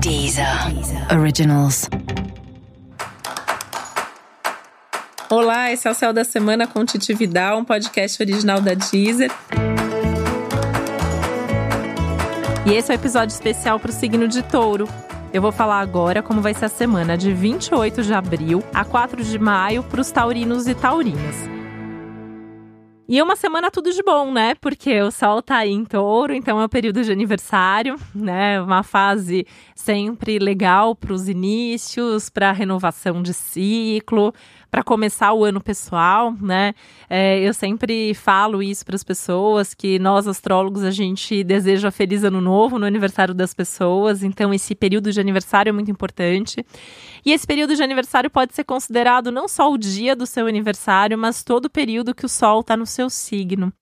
Deezer. Originals. Olá, esse é o Céu da Semana com Titi Vidal, um podcast original da Deezer. E esse é o um episódio especial para o signo de touro. Eu vou falar agora como vai ser a semana de 28 de abril a 4 de maio para os taurinos e taurinas. E uma semana tudo de bom, né? Porque o sol tá aí em touro, então é o período de aniversário, né? Uma fase sempre legal para os inícios, para renovação de ciclo, para começar o ano pessoal, né? É, eu sempre falo isso para as pessoas que nós astrólogos a gente deseja feliz ano novo no aniversário das pessoas, então esse período de aniversário é muito importante. E esse período de aniversário pode ser considerado não só o dia do seu aniversário, mas todo o período que o Sol está no seu signo.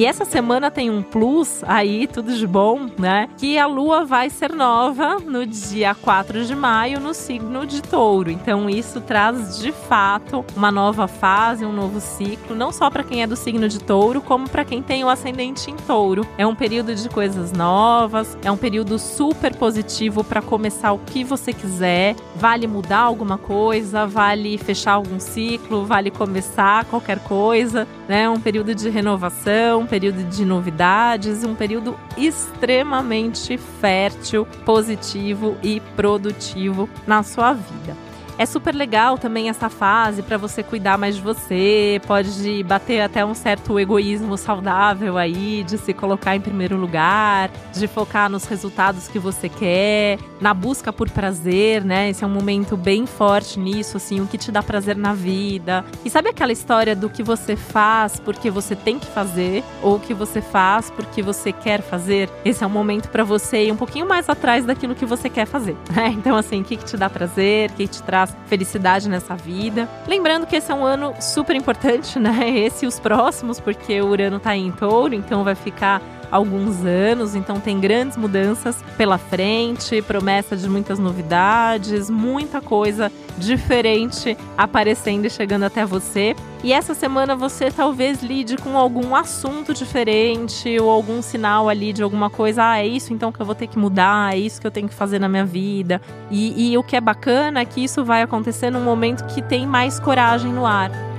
E essa semana tem um plus aí, tudo de bom, né? Que a lua vai ser nova no dia 4 de maio no signo de Touro. Então isso traz de fato uma nova fase, um novo ciclo, não só para quem é do signo de Touro, como para quem tem o ascendente em Touro. É um período de coisas novas, é um período super positivo para começar o que você quiser. Vale mudar alguma coisa, vale fechar algum ciclo, vale começar qualquer coisa, né? Um período de renovação, período de novidades, um período extremamente fértil, positivo e produtivo na sua vida. É super legal também essa fase para você cuidar mais de você, pode bater até um certo egoísmo saudável aí, de se colocar em primeiro lugar, de focar nos resultados que você quer, na busca por prazer, né? Esse é um momento bem forte nisso, assim, o que te dá prazer na vida. E sabe aquela história do que você faz porque você tem que fazer ou o que você faz porque você quer fazer? Esse é um momento para você ir um pouquinho mais atrás daquilo que você quer fazer, né? Então, assim, o que, que te dá prazer, o que te traz felicidade nessa vida. Lembrando que esse é um ano super importante, né? Esse e os próximos, porque o Urano tá em touro, então vai ficar alguns anos, então tem grandes mudanças pela frente, promessa de muitas novidades, muita coisa diferente aparecendo e chegando até você. E essa semana você talvez lide com algum assunto diferente ou algum sinal ali de alguma coisa. Ah, é isso então que eu vou ter que mudar, é isso que eu tenho que fazer na minha vida. E, e o que é bacana é que isso vai acontecer num momento que tem mais coragem no ar.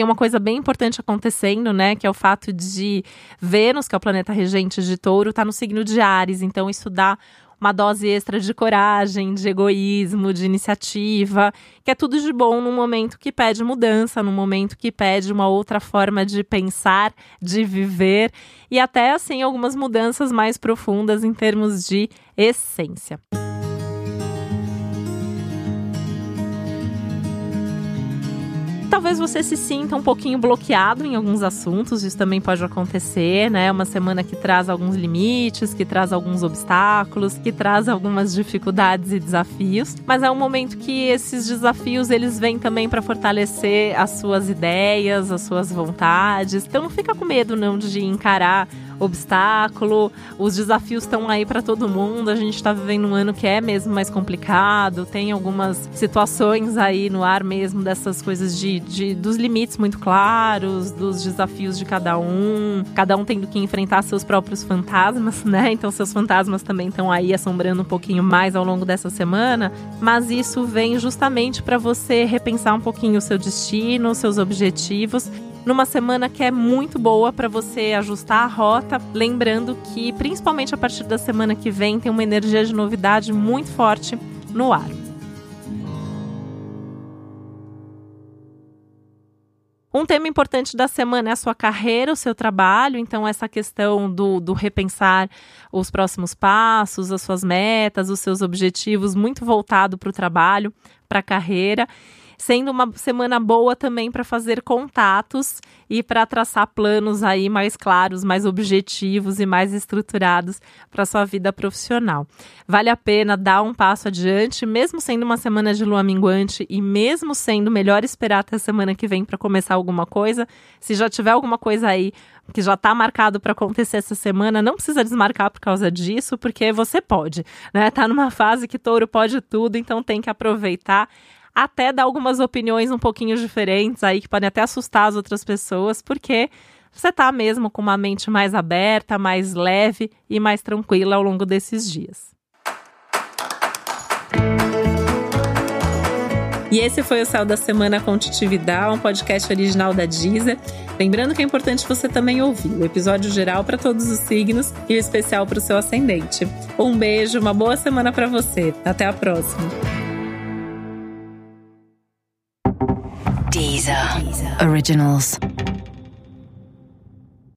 Tem uma coisa bem importante acontecendo, né? Que é o fato de Vênus, que é o planeta regente de touro, tá no signo de Ares. Então, isso dá uma dose extra de coragem, de egoísmo, de iniciativa, que é tudo de bom num momento que pede mudança, num momento que pede uma outra forma de pensar, de viver e até assim algumas mudanças mais profundas em termos de essência. Talvez você se sinta um pouquinho bloqueado em alguns assuntos, isso também pode acontecer, né? Uma semana que traz alguns limites, que traz alguns obstáculos, que traz algumas dificuldades e desafios, mas é um momento que esses desafios eles vêm também para fortalecer as suas ideias, as suas vontades. Então não fica com medo não de encarar obstáculo, os desafios estão aí para todo mundo. A gente está vivendo um ano que é mesmo mais complicado, tem algumas situações aí no ar mesmo dessas coisas de, de dos limites muito claros, dos desafios de cada um, cada um tendo que enfrentar seus próprios fantasmas, né? Então seus fantasmas também estão aí assombrando um pouquinho mais ao longo dessa semana, mas isso vem justamente para você repensar um pouquinho o seu destino, os seus objetivos numa semana que é muito boa para você ajustar a rota, lembrando que principalmente a partir da semana que vem tem uma energia de novidade muito forte no ar. Um tema importante da semana é a sua carreira, o seu trabalho, então essa questão do, do repensar os próximos passos, as suas metas, os seus objetivos, muito voltado para o trabalho, para a carreira sendo uma semana boa também para fazer contatos e para traçar planos aí mais claros, mais objetivos e mais estruturados para sua vida profissional. Vale a pena dar um passo adiante, mesmo sendo uma semana de lua minguante e mesmo sendo melhor esperar até a semana que vem para começar alguma coisa. Se já tiver alguma coisa aí que já está marcado para acontecer essa semana, não precisa desmarcar por causa disso, porque você pode, né? Tá numa fase que touro pode tudo, então tem que aproveitar até dar algumas opiniões um pouquinho diferentes aí que podem até assustar as outras pessoas, porque você tá mesmo com uma mente mais aberta, mais leve e mais tranquila ao longo desses dias. E esse foi o Céu da Semana com Titividade, um podcast original da Deezer. Lembrando que é importante você também ouvir o episódio geral para todos os signos e o especial para o seu ascendente. Um beijo, uma boa semana para você. Até a próxima. Deezer. Originals.